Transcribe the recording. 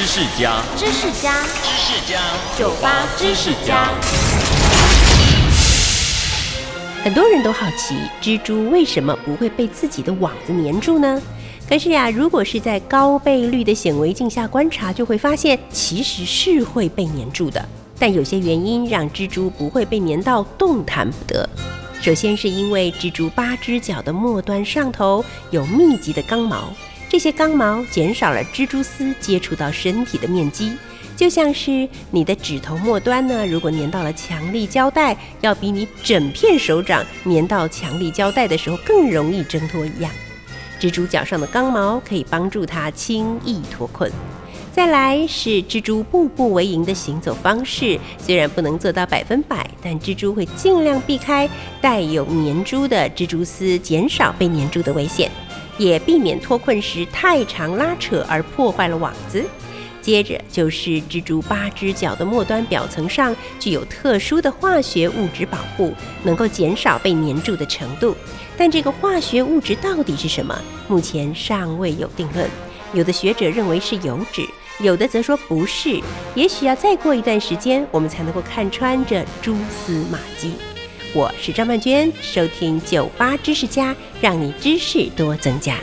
知识家，知识家，知识家，酒吧知识家。很多人都好奇，蜘蛛为什么不会被自己的网子粘住呢？可是呀，如果是在高倍率的显微镜下观察，就会发现其实是会被粘住的。但有些原因让蜘蛛不会被粘到动弹不得。首先是因为蜘蛛八只脚的末端上头有密集的刚毛，这些刚毛减少了蜘蛛丝接触到身体的面积，就像是你的指头末端呢，如果粘到了强力胶带，要比你整片手掌粘到强力胶带的时候更容易挣脱一样。蜘蛛脚上的刚毛可以帮助它轻易脱困。再来是蜘蛛步步为营的行走方式，虽然不能做到百分百，但蜘蛛会尽量避开带有粘珠的蜘蛛丝，减少被粘住的危险，也避免脱困时太长拉扯而破坏了网子。接着就是蜘蛛八只脚的末端表层上具有特殊的化学物质保护，能够减少被粘住的程度。但这个化学物质到底是什么？目前尚未有定论。有的学者认为是油脂，有的则说不是。也许要再过一段时间，我们才能够看穿这蛛丝马迹。我是张曼娟，收听九八知识家，让你知识多增加。